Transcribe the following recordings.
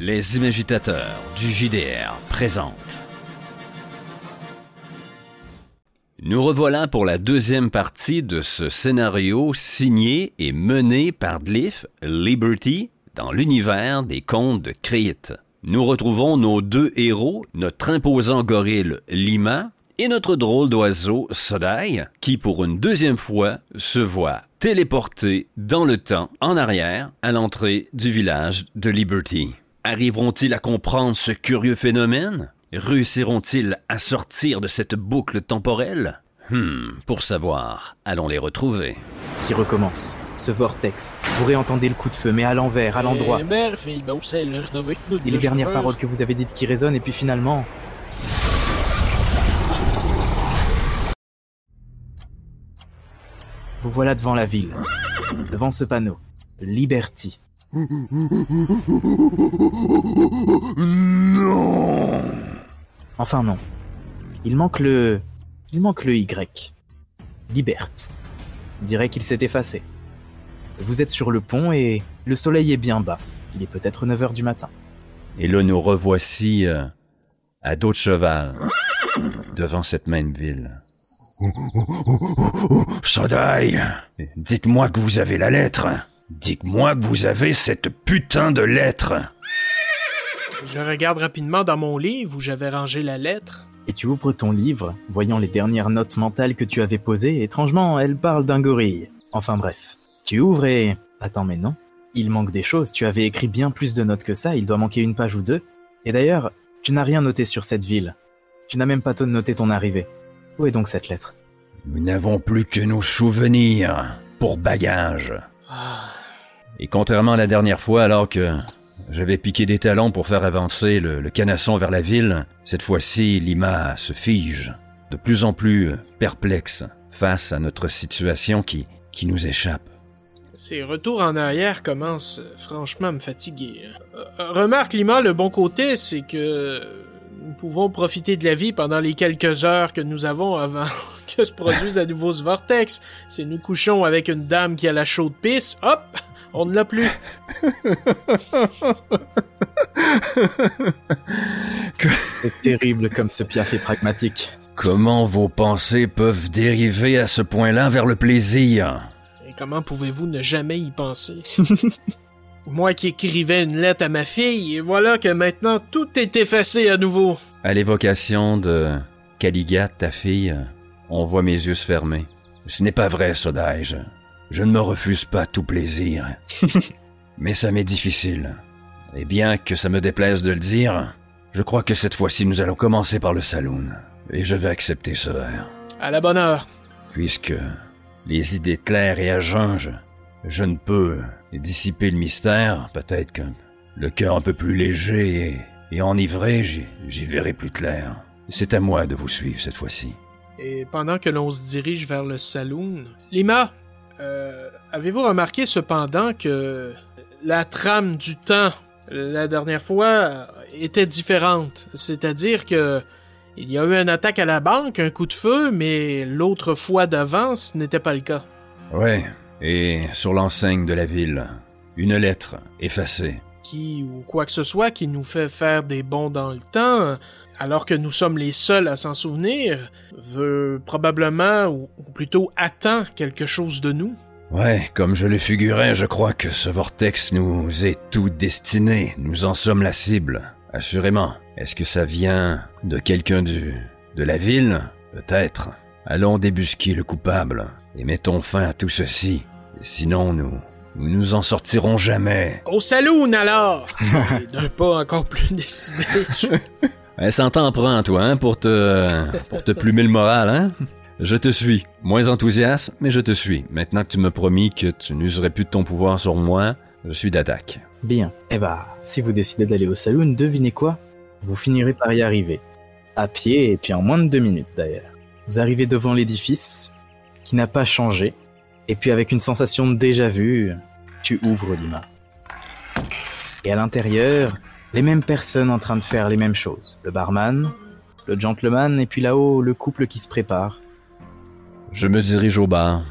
Les imagitateurs du JDR présentent. Nous revoilà pour la deuxième partie de ce scénario signé et mené par Glyph Liberty dans l'univers des contes de Crete. Nous retrouvons nos deux héros, notre imposant gorille Lima et notre drôle d'oiseau Sodai, qui pour une deuxième fois se voit téléporté dans le temps en arrière à l'entrée du village de Liberty. Arriveront-ils à comprendre ce curieux phénomène? Réussiront-ils à sortir de cette boucle temporelle? Hmm, pour savoir, allons les retrouver. Qui recommence. Ce vortex. Vous réentendez le coup de feu, mais à l'envers, à l'endroit. Et les dernières paroles que vous avez dites qui résonnent, et puis finalement... Vous voilà devant la ville. Devant ce panneau. Liberty. Non Enfin non. Il manque le... Il manque le Y. Liberte. On dirait qu'il s'est effacé. Vous êtes sur le pont et le soleil est bien bas. Il est peut-être 9h du matin. Et là, nous revoici euh, à dos de cheval, devant cette même ville. Sodai, dites-moi que vous avez la lettre. Dites-moi que vous avez cette putain de lettre. Je regarde rapidement dans mon livre où j'avais rangé la lettre. Et tu ouvres ton livre, voyant les dernières notes mentales que tu avais posées, étrangement, elles parlent d'un gorille. Enfin bref. Tu ouvres et... Attends, mais non. Il manque des choses, tu avais écrit bien plus de notes que ça, il doit manquer une page ou deux. Et d'ailleurs, tu n'as rien noté sur cette ville. Tu n'as même pas noté ton arrivée. Où est donc cette lettre? Nous n'avons plus que nos souvenirs pour bagage. Ah, Et contrairement à la dernière fois, alors que j'avais piqué des talons pour faire avancer le, canasson vers la ville, cette fois-ci, Lima se fige, de plus en plus perplexe face à notre situation qui, qui nous échappe. ces retours en arrière commencent franchement à me fatiguer. Euh, remarque, Lima, le bon côté, c'est que nous pouvons profiter de la vie pendant les quelques heures que nous avons avant que se produise à nouveau ce vortex. Si nous couchons avec une dame qui a la chaude pisse, hop, on ne l'a plus. C'est terrible comme ce piaf est pragmatique. Comment vos pensées peuvent dériver à ce point-là vers le plaisir? Et comment pouvez-vous ne jamais y penser? Moi qui écrivais une lettre à ma fille, et voilà que maintenant tout est effacé à nouveau. À l'évocation de Caligat, ta fille, on voit mes yeux se fermer. Ce n'est pas vrai, Sodai. Je, ne me refuse pas tout plaisir. Mais ça m'est difficile. Et bien que ça me déplaise de le dire, je crois que cette fois-ci nous allons commencer par le saloon. Et je vais accepter ce verre. À la bonne heure. Puisque les idées claires et à jeun, je, je ne peux dissiper le mystère, peut-être que le cœur un peu plus léger et, et enivré, j'y verrai plus clair. C'est à moi de vous suivre cette fois-ci. Et pendant que l'on se dirige vers le saloon, Lima, euh, avez-vous remarqué cependant que la trame du temps la dernière fois était différente, c'est-à-dire que il y a eu une attaque à la banque, un coup de feu, mais l'autre fois d'avant, ce n'était pas le cas. Ouais, et sur l'enseigne de la ville, une lettre effacée. Qui ou quoi que ce soit qui nous fait faire des bonds dans le temps, alors que nous sommes les seuls à s'en souvenir, veut probablement, ou, ou plutôt attend quelque chose de nous. Ouais, comme je le figurais, je crois que ce vortex nous est tout destiné. Nous en sommes la cible, assurément. Est-ce que ça vient de quelqu'un du... de la ville? Peut-être. Allons débusquer le coupable et mettons fin à tout ceci. Sinon, nous... nous nous en sortirons jamais. Au saloon alors! D'un pas encore plus décidé. Elle s'entend prend, toi, hein, pour te... pour te plumer le moral, hein? Je te suis. Moins enthousiaste, mais je te suis. Maintenant que tu m'as promis que tu n'userais plus de ton pouvoir sur moi, je suis d'attaque. Bien. Eh bah, si vous décidez d'aller au saloon, devinez quoi? Vous finirez par y arriver. À pied, et puis en moins de deux minutes d'ailleurs. Vous arrivez devant l'édifice, qui n'a pas changé, et puis avec une sensation de déjà vu, tu ouvres Lima. Et à l'intérieur, les mêmes personnes en train de faire les mêmes choses. Le barman, le gentleman, et puis là-haut, le couple qui se prépare. Je me dirige au bar,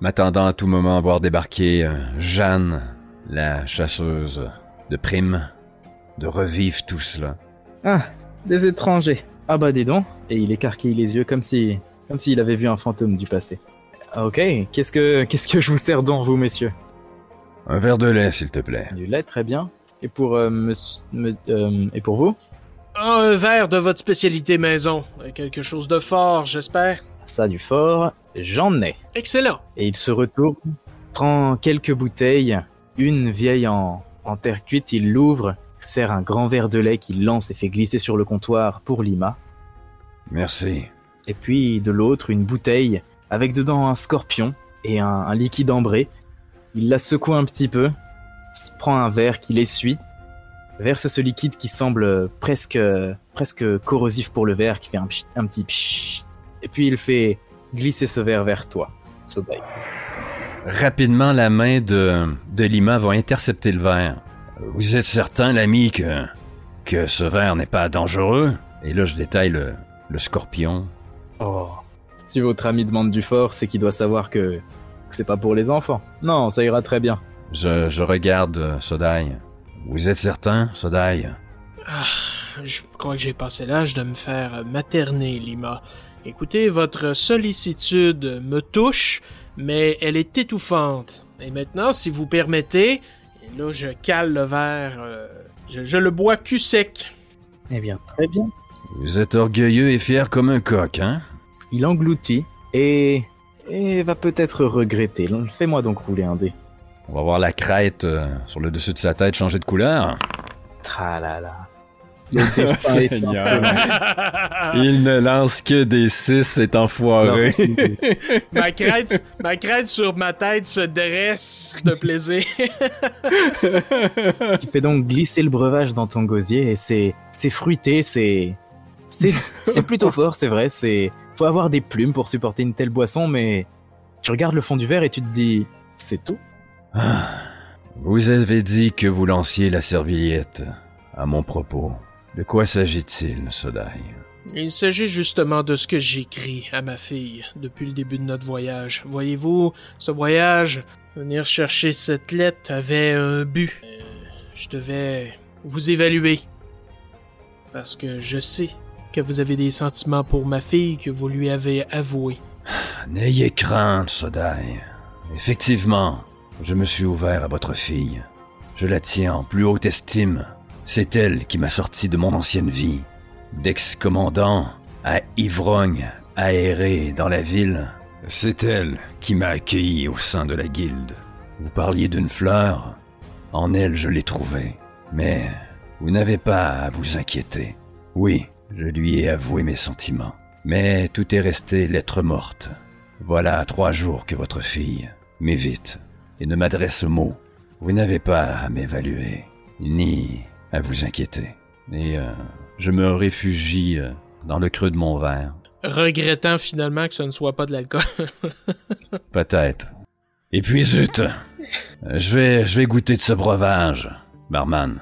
m'attendant à tout moment à voir débarquer euh, Jeanne, la chasseuse de primes. de revivre tout cela. Ah, des étrangers. Ah bah dis donc. Et il écarquille les yeux comme si, comme s'il avait vu un fantôme du passé. Ah, Ok, qu'est-ce que, qu'est-ce que je vous sers donc, vous messieurs? Un verre de lait, s'il te plaît. Du lait, très bien. Et pour, euh, monsieur- me- euh, et pour vous? Un verre de votre spécialité maison. Quelque chose de fort, j'espère. Ça, du fort, j'en ai. Excellent. Et il se retourne, prend quelques bouteilles, une vieille en, en terre cuite, il l'ouvre, sert un grand verre de lait qu'il lance et fait glisser sur le comptoir pour Lima. Merci. Et puis de l'autre, une bouteille avec dedans un scorpion et un, un liquide ambré. Il la secoue un petit peu, prend un verre qu'il essuie, verse ce liquide qui semble presque, presque corrosif pour le verre, qui fait un, un petit pchit. Et puis il fait glisser ce verre vers toi. Rapidement, la main de, de Lima va intercepter le verre. Vous êtes certain, l'ami, que, que ce verre n'est pas dangereux? Et là, je détaille le, le scorpion. Oh. Si votre ami demande du fort, c'est qu'il doit savoir que, que c'est pas pour les enfants. Non, ça ira très bien. Je, je regarde euh, Sodai. Vous êtes certain, Sodai? Ah, je crois que j'ai passé l'âge de me faire materner, Lima. Écoutez, votre sollicitude me touche, mais elle est étouffante. Et maintenant, si vous permettez, et là, je cale le verre, euh, je, je le bois cul sec. Eh bien, très bien. Vous êtes orgueilleux et fier comme un coq, hein? Il engloutit et, et va peut-être regretter. Fais-moi donc rouler un dé. On va voir la crête euh, sur le dessus de sa tête changer de couleur. Tralala. Il ne lance que des six, c'est enfoiré. ma, crête, ma crête sur ma tête se dresse de plaisir. Tu fais donc glisser le breuvage dans ton gosier et c'est c'est fruité, c'est c'est c'est plutôt fort, c'est vrai. C'est faut avoir des plumes pour supporter une telle boisson, mais tu regardes le fond du verre et tu te dis c'est tout. Ah. Vous avez dit que vous lanciez la serviette. À mon propos, de quoi s'agit-il, Sodai? Il s'agit justement de ce que j'écris à ma fille depuis le début de notre voyage. Voyez-vous, ce voyage, venir chercher cette lettre avait un but. Euh, je devais vous évaluer. Parce que je sais que vous avez des sentiments pour ma fille que vous lui avez avoués. N'ayez crainte, Sodai. Effectivement, je me suis ouvert à votre fille. Je la tiens en plus haute estime. C'est elle qui m'a sorti de mon ancienne vie. D'ex-commandant à ivrogne, aéré dans la ville. C'est elle qui m'a accueilli au sein de la guilde. Vous parliez d'une fleur. En elle, je l'ai trouvée. Mais vous n'avez pas à vous inquiéter. Oui, je lui ai avoué mes sentiments. Mais tout est resté lettre morte. Voilà trois jours que votre fille m'évite et ne m'adresse mot. Vous n'avez pas à m'évaluer, ni à vous inquiéter. Et euh, je me réfugie euh, dans le creux de mon verre. Regrettant finalement que ce ne soit pas de l'alcool. Peut-être. Et puis zut, euh, je vais, je vais goûter de ce breuvage, barman.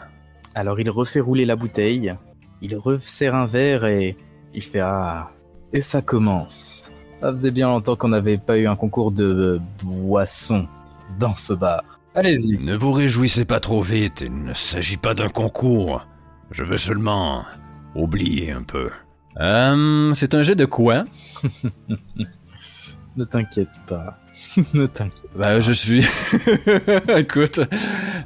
Alors il refait rouler la bouteille, il resserre un verre et il fait ah et ça commence. Ça faisait bien longtemps qu'on n'avait pas eu un concours de boissons dans ce bar. Allez-y. Ne vous réjouissez pas trop vite, il ne s'agit pas d'un concours. Je veux seulement oublier un peu. Euh, c'est un jeu de quoi? Ne t'inquiète pas. ne t'inquiète. Ben, je suis. Écoute,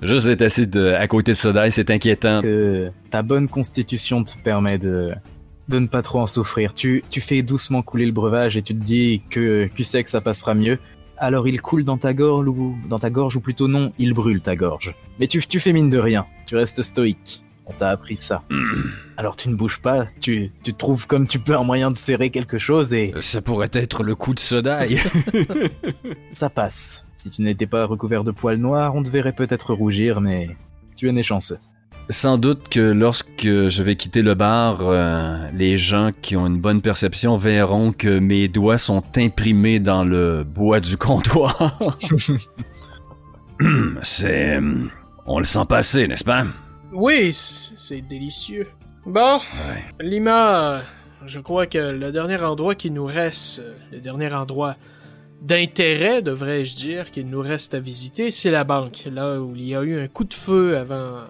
juste d'être assis de- à côté de Sodai, c'est inquiétant. Que ta bonne constitution te permet de de ne pas trop en souffrir. Tu tu fais doucement couler le breuvage et tu te dis que tu sais que ça passera mieux. Alors il coule dans ta gorge ou dans ta gorge ou plutôt non, il brûle ta gorge. Mais tu tu fais mine de rien. Tu restes stoïque. On t'a appris ça. Alors tu ne bouges pas, tu, tu trouves comme tu peux un moyen de serrer quelque chose et Ça pourrait être le coup de Sodai. ça passe. Si tu n'étais pas recouvert de poils noirs, on te verrait peut-être rougir, mais tu es né chanceux. Sans doute que lorsque je vais quitter le bar, euh, les gens qui ont une bonne perception verront que mes doigts sont imprimés dans le bois du comptoir. c'est... On le sent passer, n'est-ce pas? oui, c'est délicieux. Bon, Ouais. Lima, je crois que le dernier endroit qui nous reste, le dernier endroit d'intérêt, devrais-je dire, qu'il nous reste à visiter, c'est la banque, là où il y a eu un coup de feu avant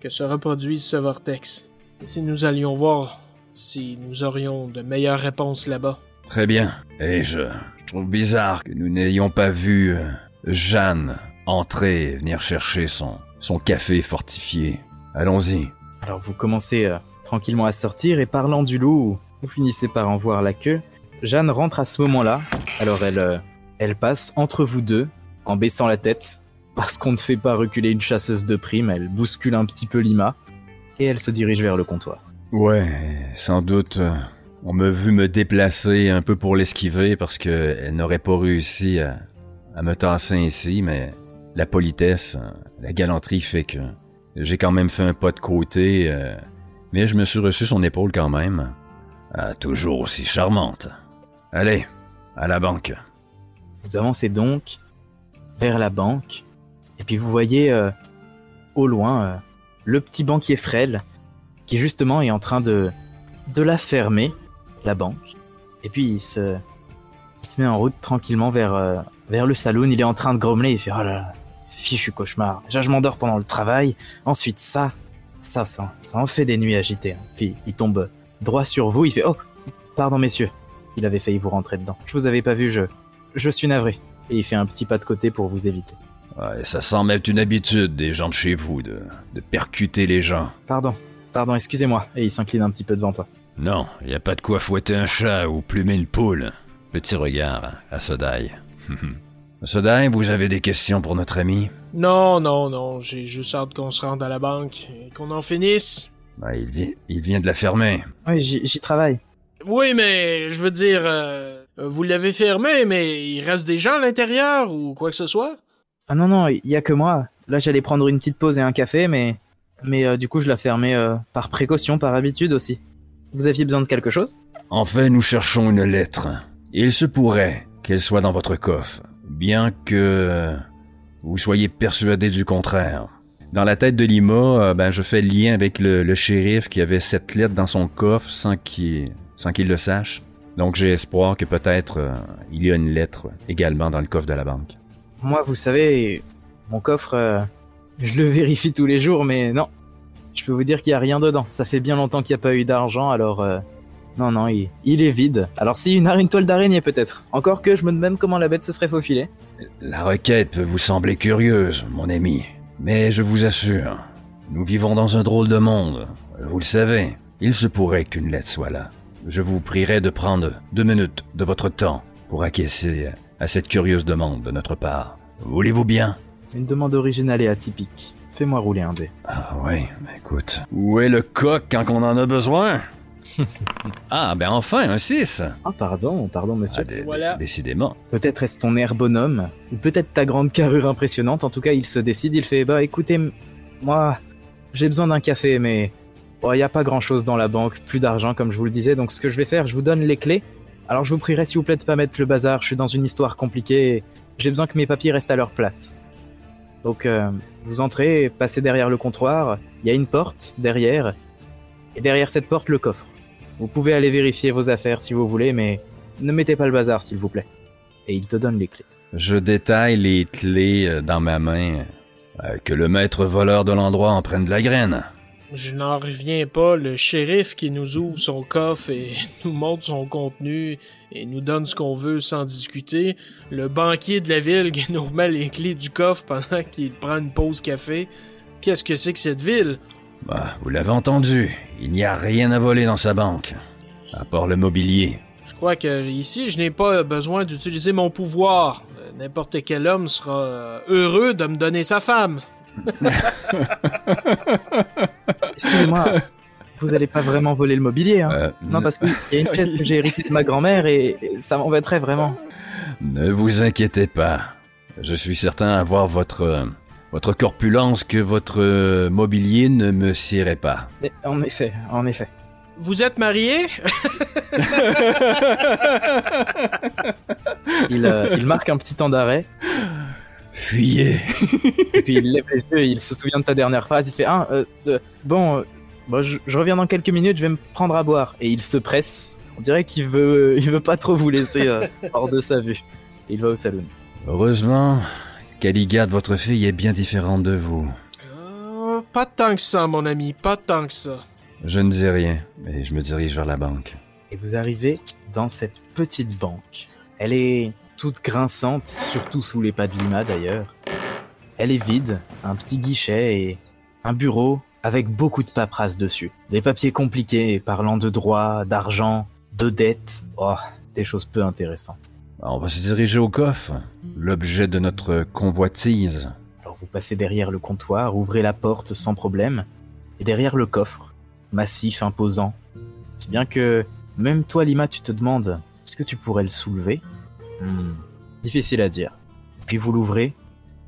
que se reproduise ce vortex. Et si nous allions voir si nous aurions de meilleures réponses là-bas? Très bien. Et je, je trouve bizarre que nous n'ayons pas vu euh, Jeanne entrer et venir chercher son, son café fortifié. Allons-y. Alors vous commencez euh, tranquillement à sortir et parlant du loup, vous finissez par en voir la queue. Jeanne rentre à ce moment-là. Alors elle, euh, elle passe entre vous deux en baissant la tête. Parce qu'on ne fait pas reculer une chasseuse de primes, elle bouscule un petit peu Lima et elle se dirige vers le comptoir. Ouais, sans doute. On m'a vu me déplacer un peu pour l'esquiver parce que elle n'aurait pas réussi à, à me tasser ainsi, mais la politesse, la galanterie fait que j'ai quand même fait un pas de côté, euh, mais je me suis reçu son épaule quand même. Ah, toujours aussi charmante. Allez, à la banque. Vous avancez donc vers la banque, et puis vous voyez euh, au loin euh, le petit banquier frêle qui justement est en train de, de la fermer, la banque. Et puis il se, se met en route tranquillement vers, euh, vers le saloon, il est en train de grommeler, il fait oh là là, fichu cauchemar. Déjà je m'endors pendant le travail, ensuite ça, ça, ça, ça en fait des nuits agitées. hein. Puis il tombe droit sur vous, il fait oh, pardon messieurs, il avait failli vous rentrer dedans. Je vous avais pas vu, je, je suis navré. Et il fait un petit pas de côté pour vous éviter. Ouais, ça semble être une habitude des gens de chez vous de, de percuter les gens. Pardon, pardon, excusez-moi. Et il s'incline un petit peu devant toi. Non, y a pas de quoi fouetter un chat ou plumer une poule. Petit regard à Sodai. Sodai, vous avez des questions pour notre ami? Non, non, non, j'ai juste hâte qu'on se rende à la banque et qu'on en finisse. Bah, il, vient, il vient de la fermer. Oui, j'y j'y travaille. Oui, mais je veux dire, euh, vous l'avez fermé, mais il reste des gens à l'intérieur ou quoi que ce soit? Ah non, non, il y a que moi. Là, j'allais prendre une petite pause et un café, mais... Mais euh, du coup, je la fermais euh, par précaution, par habitude aussi. Vous aviez besoin de quelque chose? En fait, nous cherchons une lettre. Il se pourrait qu'elle soit dans votre coffre, bien que vous soyez persuadé du contraire. Dans la tête de Lima, euh, ben, je fais lien avec le, le shérif qui avait cette lettre dans son coffre sans qu'il sans qu'il le sache. Donc j'ai espoir que peut-être il y a une lettre également dans le coffre de la banque. Moi, vous savez, mon coffre, euh, je le vérifie tous les jours, mais non. Je peux vous dire qu'il y a rien dedans. Ça fait bien longtemps qu'il n'y a pas eu d'argent, alors... euh, non, non, il, il est vide. Alors si une, une toile d'araignée peut-être. Encore que je me demande comment la bête se serait faufilée. La requête peut vous sembler curieuse, mon ami, mais je vous assure, nous vivons dans un drôle de monde. Vous le savez, il se pourrait qu'une lettre soit là. Je vous prierai de prendre deux minutes de votre temps pour acquiescer à cette curieuse demande de notre part. Voulez-vous bien? Une demande originale et atypique. Fais-moi rouler un dé. Ah oui, mais écoute. Où est le coq quand on en a besoin? Ah, ben enfin, un 6 Ah, pardon, pardon, monsieur. Ah, Voilà. Décidément. Peut-être est-ce ton air bonhomme, ou peut-être ta grande carrure impressionnante. En tout cas, il se décide, il fait Bah écoutez, moi, j'ai besoin d'un café, mais il n'y a pas grand-chose dans la banque, plus d'argent, comme je vous le disais. Donc ce que je vais faire, je vous donne les clés. Alors je vous prierai, s'il vous plaît, de pas mettre le bazar. Je suis dans une histoire compliquée. J'ai besoin que mes papiers restent à leur place. Donc euh, vous entrez, passez derrière le comptoir. Il y a une porte derrière, et derrière cette porte, le coffre. Vous pouvez aller vérifier vos affaires si vous voulez, mais ne mettez pas le bazar, s'il vous plaît. Et il te donne les clés. Je détaille les clés euh, dans ma main. Euh, que le maître voleur de l'endroit en prenne de la graine. Je n'en reviens pas, le shérif qui nous ouvre son coffre et nous montre son contenu et nous donne ce qu'on veut sans discuter. Le banquier de la ville qui nous remet les clés du coffre pendant qu'il prend une pause café. Qu'est-ce que c'est que cette ville? Bah, vous l'avez entendu, il n'y a rien à voler dans sa banque. À part le mobilier. Je crois que ici, je n'ai pas besoin d'utiliser mon pouvoir. N'importe quel homme sera euh, heureux de me donner sa femme. Excusez-moi, vous allez pas vraiment voler le mobilier, hein Euh, Non, parce qu'il y a une pièce que j'ai héritée de ma grand-mère et et ça m'embêterait vraiment. Ne vous inquiétez pas. Je suis certain à voir votre, votre corpulence que votre mobilier ne me scierait pas. Mais en effet, en effet. Vous êtes marié? Il, euh, il marque un petit temps d'arrêt, Fuyez. et puis il lève les yeux et il se souvient de ta dernière phrase. Il fait Ah, euh, euh, bon, euh, bon, je, je reviens dans quelques minutes, je vais me prendre à boire. Et il se presse. On dirait qu'il veut, il veut pas trop vous laisser euh, hors de sa vue. Il va au saloon. Heureusement, Caligade, votre fille, est bien différente de vous. Pas tant que ça, mon ami, pas tant que ça. Je ne dis rien, mais je me dirige vers la banque. Et vous arrivez dans cette petite banque. Elle est toute grinçante, surtout sous les pas de Lima d'ailleurs. Elle est vide, un petit guichet et un bureau avec beaucoup de paperasse dessus. Des papiers compliqués parlant de droit, d'argent, de dettes. Oh, des choses peu intéressantes. On va se diriger au coffre, l'objet de notre convoitise. Alors vous passez derrière le comptoir, ouvrez la porte sans problème, et derrière le coffre, massif, imposant. Si bien que même toi, Lima, tu te demandes, est-ce que tu pourrais le soulever? Hmm, Difficile à dire. Puis vous l'ouvrez,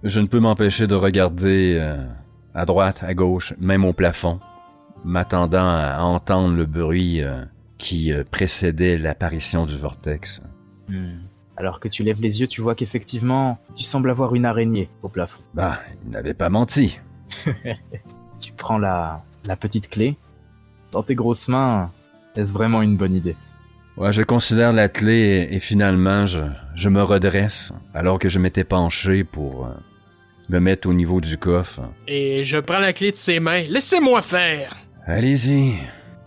Je ne peux m'empêcher de regarder euh, à droite, à gauche, même au plafond, m'attendant à entendre le bruit euh, qui euh, précédait l'apparition du vortex. Hmm. Alors que tu lèves les yeux, tu vois qu'effectivement, tu sembles avoir une araignée au plafond. Bah, il n'avait pas menti. Tu prends la, la petite clé. Dans tes grosses mains, est-ce vraiment une bonne idée? Ouais, je considère la clé et, et finalement, je, je me redresse alors que je m'étais penché pour euh, me mettre au niveau du coffre. Et je prends la clé de ses mains. Laissez-moi faire! Allez-y,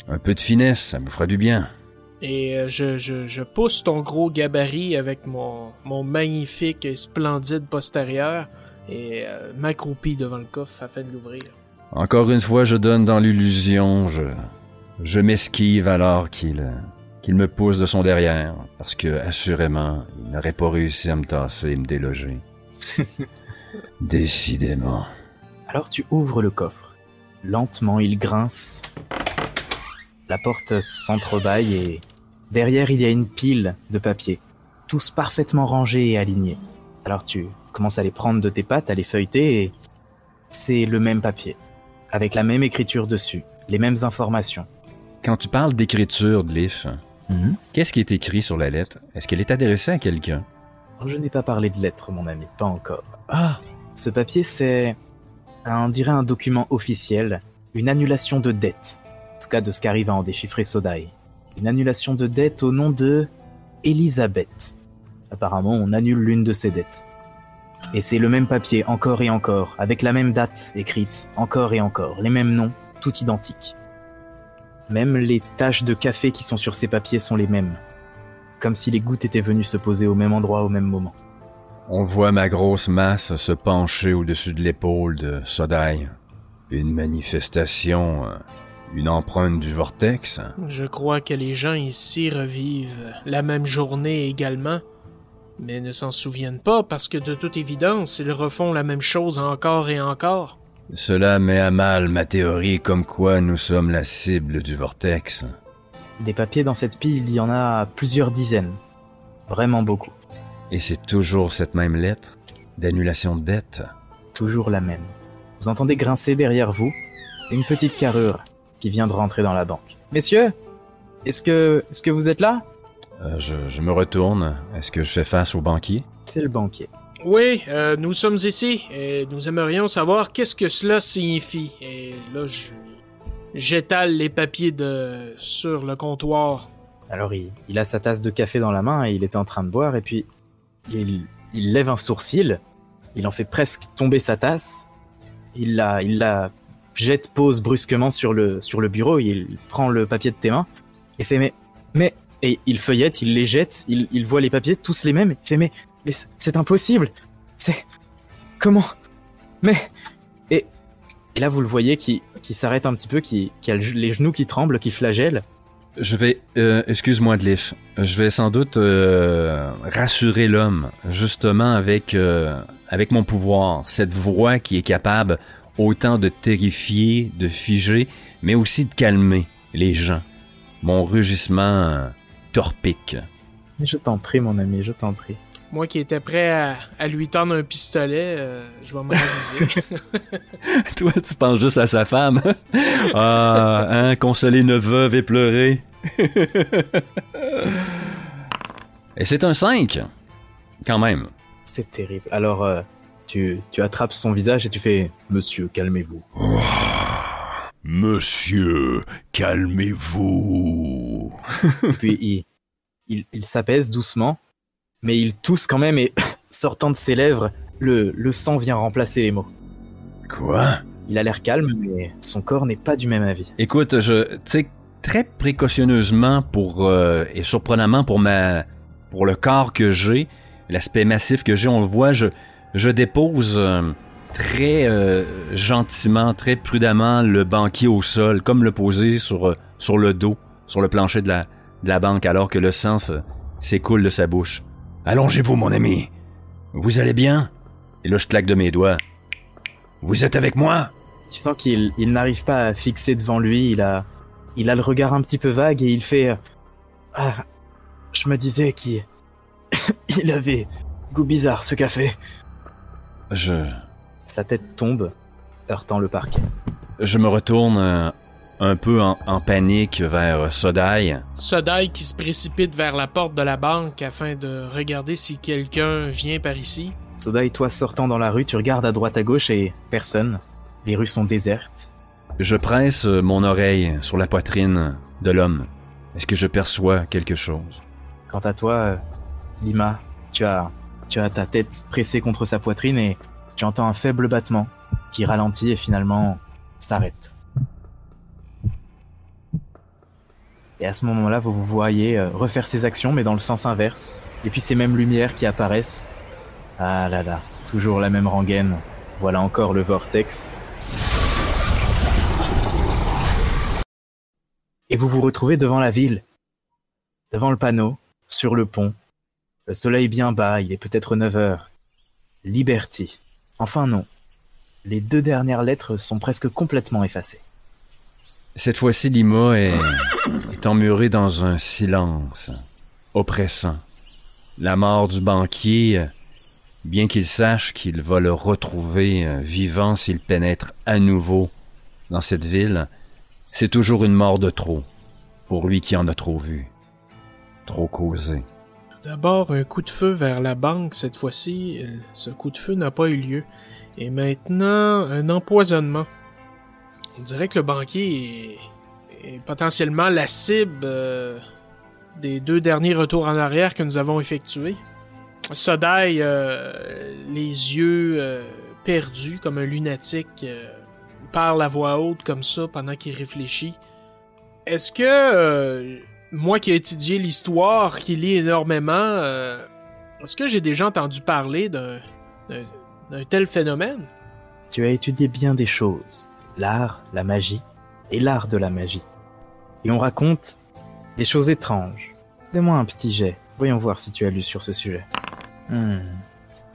un peu de finesse, ça me fera du bien. Et euh, je, je, je pousse ton gros gabarit avec mon, mon magnifique et splendide postérieur et euh, m'accroupis devant le coffre afin de l'ouvrir. Encore une fois, je donne dans l'illusion, je, je m'esquive alors qu'il qu'il me pousse de son derrière, parce que assurément, il n'aurait pas réussi à me tasser et me déloger. Décidément. Alors tu ouvres le coffre. Lentement, il grince. La porte s'entrebâille et derrière, il y a une pile de papiers, tous parfaitement rangés et alignés. Alors tu commences à les prendre de tes pattes, à les feuilleter et c'est le même papier, avec la même écriture dessus, les mêmes informations. Quand tu parles d'écriture de l'IF, qu'est-ce qui est écrit sur la lettre? Est-ce qu'elle est adressée à quelqu'un? Oh, Je n'ai pas parlé de lettres, mon ami, pas encore. Ah! Ce papier, c'est, on dirait un document officiel, une annulation de dette. En tout cas, de ce qu'arrive à en déchiffrer Sodai. Une annulation de dette au nom de Elisabeth. Apparemment, on annule l'une de ses dettes. Et c'est le même papier, encore et encore, avec la même date écrite, encore et encore, les mêmes noms, tout identiques. Même les taches de café qui sont sur ces papiers sont les mêmes. Comme si les gouttes étaient venues se poser au même endroit au même moment. On voit ma grosse masse se pencher au-dessus de l'épaule de Sodai. Une manifestation, euh, une empreinte du vortex. Je crois que les gens ici revivent la même journée également, mais ne s'en souviennent pas parce que de toute évidence, ils refont la même chose encore et encore. Cela met à mal ma théorie comme quoi nous sommes la cible du vortex. Des papiers dans cette pile, il y en a plusieurs dizaines. Vraiment beaucoup. Et c'est toujours cette même lettre d'annulation de dette? Toujours la même. Vous entendez grincer derrière vous une petite carrure qui vient de rentrer dans la banque. Messieurs, est-ce que, est-ce que vous êtes là? Euh, je, je me retourne. Est-ce que je fais face au banquier? C'est le banquier. Oui, euh, nous sommes ici et nous aimerions savoir qu'est-ce que cela signifie. Et là, j'étale les papiers de sur le comptoir. Alors il, a sa tasse de café dans la main et il était en train de boire et puis il, lève un sourcil, il en fait presque tomber sa tasse, il la, jette pose brusquement sur le, sur le bureau, il prend le papier de tes mains et fait mais, mais, et il feuillette, il les jette, il, il voit les papiers tous les mêmes, il fait mais, mais c'est- impossible, c'est, comment, mais, et, et là vous le voyez qui, qui s'arrête un petit peu, qui, qui a le- les genoux qui tremblent, qui flagellent, Je vais, euh, excuse-moi Glyph, je vais sans doute euh, rassurer l'homme, justement avec euh, avec mon pouvoir, cette voix qui est capable autant de terrifier, de figer, mais aussi de calmer les gens. Mon rugissement torpique. Je t'en prie mon ami, je t'en prie. Moi qui étais prêt à, à lui tendre un pistolet, euh, je vais me raviser. Toi, tu penses juste à sa femme. ah, hein, consoler une veuve et pleurer. et c'est un 5, quand même. C'est terrible. Alors, euh, tu, tu attrapes son visage et tu fais Monsieur, calmez-vous. Monsieur, calmez-vous. Puis il, il, il s'apaise doucement, mais il tousse quand même et sortant de ses lèvres, le, le sang vient remplacer les mots. Quoi? Il a l'air calme, mais son corps n'est pas du même avis. Écoute, je, tu sais, très précautionneusement pour euh, et surprenamment pour ma, pour le corps que j'ai, l'aspect massif que j'ai, on le voit, je, je dépose euh, très euh, gentiment, très prudemment le banquier au sol, comme le poser sur, sur le dos, sur le plancher de la, de la banque, alors que le sang s'écoule de sa bouche. Allongez-vous, mon ami. Vous allez bien? Et là, je claque de mes doigts. Vous êtes avec moi? Tu sens qu'il il n'arrive pas à fixer devant lui, il a, il a le regard un petit peu vague et il fait euh, Ah, je me disais qu'il il avait goût bizarre ce café. Je, Sa tête tombe, heurtant le parquet. je me retourne euh, un peu en, en panique vers euh, Sodai. Sodai qui se précipite vers la porte de la banque afin de regarder si quelqu'un vient par ici. Soda et toi sortant dans la rue, tu regardes à droite à gauche et personne. Les rues sont désertes. Je presse euh, mon oreille sur la poitrine de l'homme. Est-ce que je perçois quelque chose? Quant à toi, euh, Lima, tu as, tu as ta tête pressée contre sa poitrine et tu entends un faible battement qui ralentit et finalement s'arrête. Et à ce moment-là, vous vous voyez euh, refaire ses actions, mais dans le sens inverse. Et puis ces mêmes lumières qui apparaissent. Ah là là, toujours la même rengaine. Voilà encore le vortex. Et vous vous retrouvez devant la ville. Devant le panneau, sur le pont. Le soleil bien bas, il est peut-être 9 heures. Liberty. Enfin non. Les deux dernières lettres sont presque complètement effacées. Cette fois-ci, Lima est, est emmuré dans un silence oppressant. La mort du banquier, bien qu'il sache qu'il va le retrouver euh, vivant s'il pénètre à nouveau dans cette ville, c'est toujours une mort de trop, pour lui qui en a trop vu, trop causé. D'abord, un coup de feu vers la banque cette fois-ci. euh, Ce coup de feu n'a pas eu lieu. Et maintenant, un empoisonnement. On dirait que le banquier est, potentiellement la cible euh, des deux derniers retours en arrière que nous avons effectués. Sodai, euh, les yeux euh, perdus comme un lunatique, parle à voix haute comme ça pendant qu'il réfléchit. Est-ce que moi qui ai étudié l'histoire, qui lit énormément, est-ce que j'ai déjà entendu parler d'un tel phénomène? Tu as étudié bien des choses. L'art, la magie et l'art de la magie. Et on raconte des choses étranges. Fais-moi un petit jet. Voyons voir si tu as lu sur ce sujet. Hmm.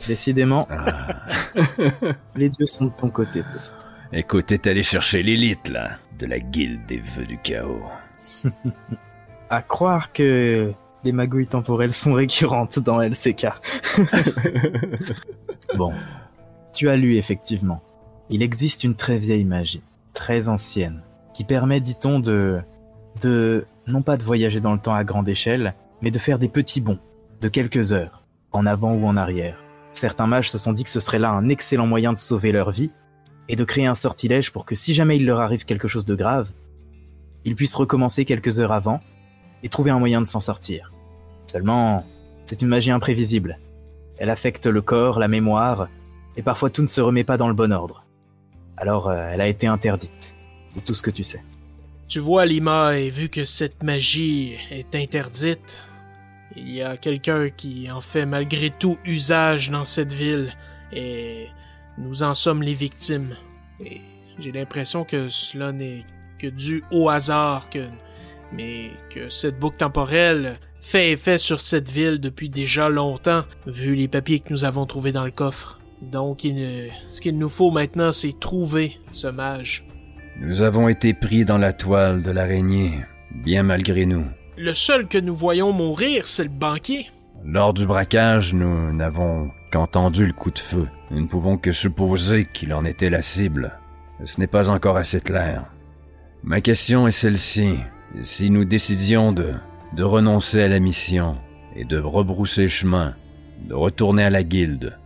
Décidément, Ah. les dieux sont de ton côté ce soir. Écoute, t'es allé chercher l'élite, là, de la guilde des vœux du chaos. À croire que les magouilles temporelles sont récurrentes dans LCK. bon, tu as lu effectivement. Il existe une très vieille magie, très ancienne, qui permet, dit-on, de... de... non pas de voyager dans le temps à grande échelle, mais de faire des petits bonds, de quelques heures, en avant ou en arrière. Certains mages se sont dit que ce serait là un excellent moyen de sauver leur vie, et de créer un sortilège pour que si jamais il leur arrive quelque chose de grave, ils puissent recommencer quelques heures avant, et trouver un moyen de s'en sortir. Seulement, c'est une magie imprévisible. Elle affecte le corps, la mémoire, et parfois tout ne se remet pas dans le bon ordre. Alors, euh, elle a été interdite. C'est tout ce que tu sais. Tu vois, Lima, et vu que cette magie est interdite, il y a quelqu'un qui en fait malgré tout usage dans cette ville, et nous en sommes les victimes. Et j'ai l'impression que cela n'est que dû au hasard, que, mais que cette boucle temporelle fait effet sur cette ville depuis déjà longtemps, vu les papiers que nous avons trouvés dans le coffre. Donc, il ce qu'il nous faut maintenant, c'est trouver ce mage. Nous avons été pris dans la toile de l'araignée, bien malgré nous. Le seul que nous voyons mourir, c'est le banquier. Lors du braquage, nous n'avons qu'entendu le coup de feu. Nous ne pouvons que supposer qu'il en était la cible. Ce n'est pas encore assez clair. Ma question est celle-ci. Si nous décidions de, de renoncer à la mission et de rebrousser chemin, de retourner à la guilde,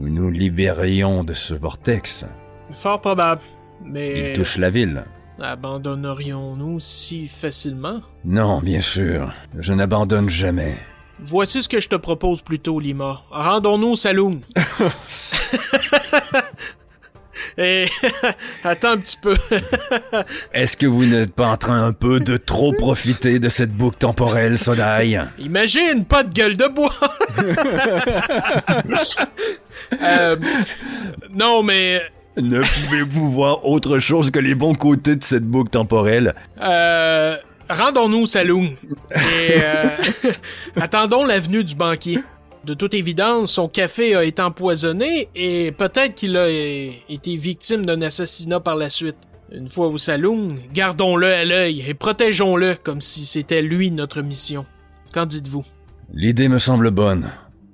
nous nous libérions de ce vortex. Fort probable. Mais Il touche la ville. abandonnerions-nous si facilement? Non, bien sûr. Je n'abandonne jamais. Voici ce que je te propose plutôt, Lima. Rendons-nous au saloon. Et attends un petit peu. Est-ce que vous n'êtes pas en train un peu de trop profiter de cette boucle temporelle, Sodai Imagine, pas de gueule de bois. Euh, non, mais Ne pouvez-vous voir autre chose que les bons côtés de cette boucle temporelle? euh, rendons-nous au saloon. Et euh, attendons l'avenue du banquier. De toute évidence, son café a été empoisonné et peut-être qu'il a été victime d'un assassinat par la suite. Une fois au saloon, gardons-le à l'œil et protégeons-le comme si c'était lui notre mission. Qu'en dites-vous? L'idée me semble bonne.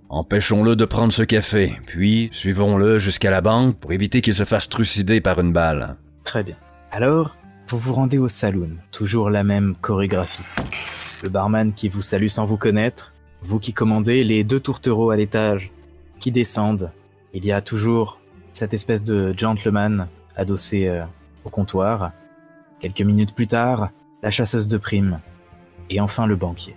Empêchons-le de prendre ce café, puis suivons-le jusqu'à la banque pour éviter qu'il se fasse trucider par une balle. Très bien. Alors, vous vous rendez au saloon, toujours la même chorégraphie. Le barman qui vous salue sans vous connaître, vous qui commandez les deux tourtereaux à l'étage qui descendent. Il y a toujours cette espèce de gentleman adossé euh, au comptoir. Quelques minutes plus tard, la chasseuse de primes. Et enfin le banquier.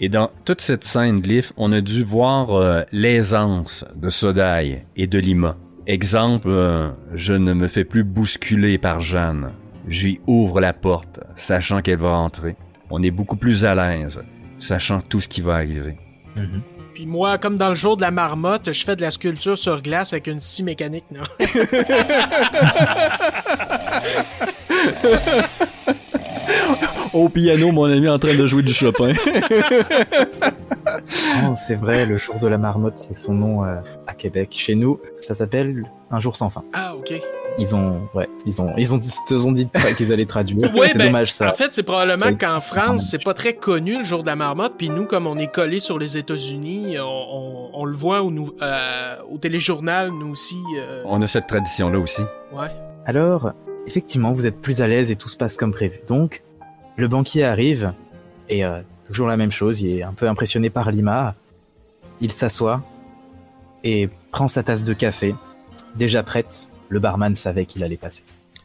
Et dans toute cette scène, Glyph, on a dû voir euh, l'aisance de Sodai et de Lima. Exemple, euh, je ne me fais plus bousculer par Jeanne. J'y ouvre la porte, sachant qu'elle va entrer. On est beaucoup plus à l'aise, sachant tout ce qui va arriver. Mhm. Puis moi, comme dans le jour de la marmotte, je fais de la sculpture sur glace avec une scie mécanique, non? Au piano, mon ami est en train de jouer du Chopin. Oh, c'est vrai, le jour de la marmotte, c'est son nom euh, à Québec. Chez nous, ça s'appelle Un jour sans fin. Ah, ok. Ils ont, ouais, ils ont, ils ont dit, se sont dit qu'ils allaient traduire. Ouais, c'est ben, dommage ça. En fait, c'est probablement qu'en France, c'est pas très connu le jour de la marmotte, puis nous, comme on est collé sur les États-Unis, on, on- on le voit au, nou- euh, au téléjournal, nous aussi. euh, on a cette tradition-là aussi. ouais. Alors, effectivement, vous êtes plus à l'aise et tout se passe comme prévu. Donc, le banquier arrive et euh, toujours la même chose. Il est un peu impressionné par Lima. Il s'assoit et prend sa tasse de café, déjà prête. Le barman savait qu'il allait passer.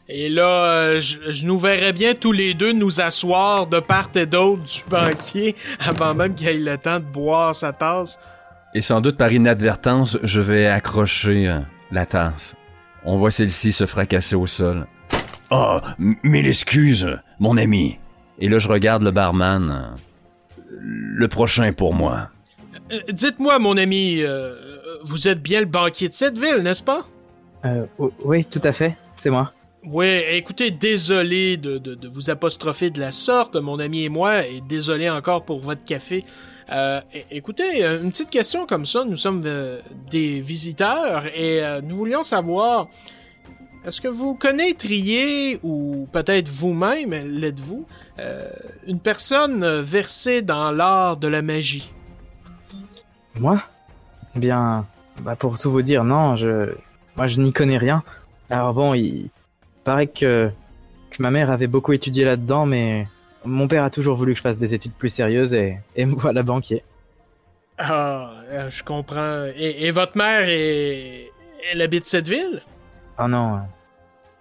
Et là, euh, je, je nous verrais bien tous les deux nous asseoir de part et d'autre du banquier avant même qu'il ait le temps de boire sa tasse. Et sans doute par inadvertance, je vais accrocher euh, la tasse. On voit celle-ci se fracasser au sol. Oh, mille excuses, mon ami. Et là, je regarde le barman. Le prochain pour moi. Euh, Dites-moi, mon ami, euh, vous êtes bien le banquier de cette ville, n'est-ce pas? Euh, oui, tout à fait. C'est moi. Oui, écoutez, désolé de, de- de vous apostropher de la sorte, mon ami et moi, et désolé encore pour votre café. Euh, écoutez, une petite question comme ça, nous sommes euh, des visiteurs et euh, nous voulions savoir, est-ce que vous connaîtriez, ou peut-être vous-même, l'êtes-vous, euh, une personne euh, versée dans l'art de la magie? Moi? Eh Bien, bah pour tout vous dire, non, je, moi je n'y connais rien. Alors bon, il paraît que, que ma mère avait beaucoup étudié là-dedans, mais mon père a toujours voulu que je fasse des études plus sérieuses et, et me voilà banquier. Ah, euh, je comprends. Et, et votre mère, est... elle habite cette ville? Oh non,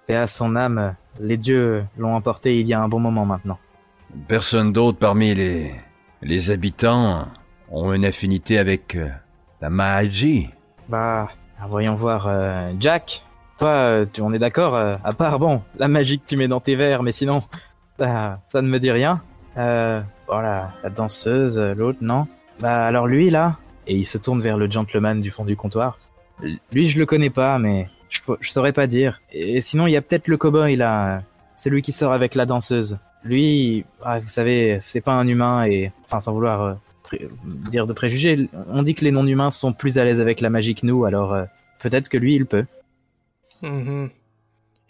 paix à son âme, les dieux l'ont emporté il y a un bon moment maintenant. Personne d'autre parmi les, les habitants ont une affinité avec euh, la magie. Bah, voyons voir, euh, Jack. Toi, euh, tu, on est d'accord, à part, bon, la magie que tu mets dans tes verres, mais sinon, ça, ça ne me dit rien. Euh, voilà, la danseuse, l'autre, non Bah, alors lui, là, et il se tourne vers le gentleman du fond du comptoir. Lui, je le connais pas, mais je, saurais pas dire. Et sinon, il y a peut-être le cowboy, là, celui qui sort avec la danseuse. Lui, ah, vous savez, c'est pas un humain et, enfin, sans vouloir euh, pré- dire de préjugés, on dit que les non-humains sont plus à l'aise avec la magie que nous, alors euh, peut-être que lui, il peut. Mhm.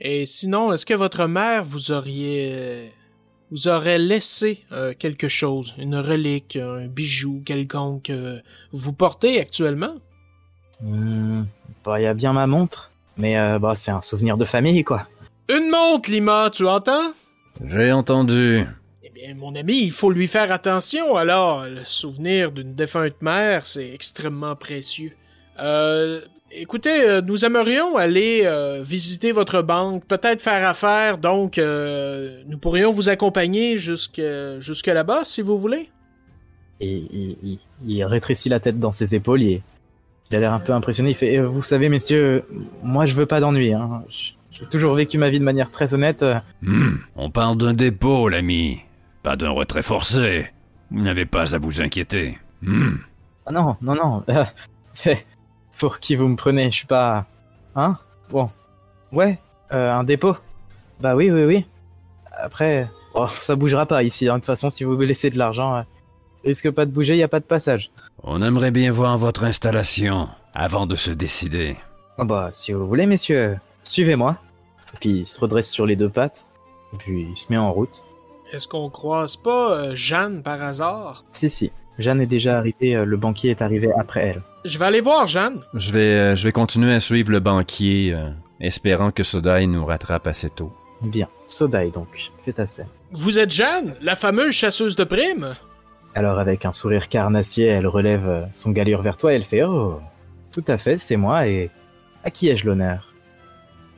Et sinon, est-ce que votre mère vous auriez vous aurait laissé euh, quelque chose, une relique, un bijou quelconque que vous portez actuellement? Hmm, bah, il y a bien ma montre, mais euh, bah, c'est un souvenir de famille, quoi. Une montre, Lima, tu entends? J'ai entendu. Eh bien, mon ami, il faut lui faire attention. Alors, le souvenir d'une défunte mère, c'est extrêmement précieux. Euh, écoutez, euh, nous aimerions aller euh, visiter votre banque, peut-être faire affaire, donc euh, nous pourrions vous accompagner jusque, jusque là-bas, si vous voulez. Et il, il- il rétrécit la tête dans ses épaules, il, il a l'air un peu impressionné, il fait Eh, Vous savez, messieurs, moi je veux pas d'ennui, hein. J'ai toujours vécu ma vie de manière très honnête. Hmm, on parle d'un dépôt, l'ami. Pas d'un retrait forcé. Vous n'avez pas à vous inquiéter. Hmm. Ah non, non, non. euh, c'est pour qui vous me prenez Je suis pas. Hein? Bon. Ouais. euh, un dépôt. Bah oui, oui, oui. Après, oh, ça bougera pas ici. hein. De toute façon, si vous me laissez de l'argent, euh, risque pas de bouger. Y a pas de passage. On aimerait bien voir votre installation avant de se décider. Ah bah, si vous voulez, messieurs, suivez-moi. Puis il se redresse sur les deux pattes. Et puis il se met en route. Est-ce qu'on croise pas euh, Jeanne par hasard? Si, si. Jeanne est déjà arrivée. euh, le banquier est arrivé après elle. Je vais aller voir Jeanne. Je vais, euh, je vais continuer à suivre le banquier, euh, espérant que Sodai nous rattrape assez tôt. Bien. Sodai donc. Fais ta scène. Vous êtes Jeanne, la fameuse chasseuse de primes? Alors avec un sourire carnassier, elle relève euh, son galure vers toi et elle fait Oh, tout à fait, c'est moi et à qui ai-je l'honneur?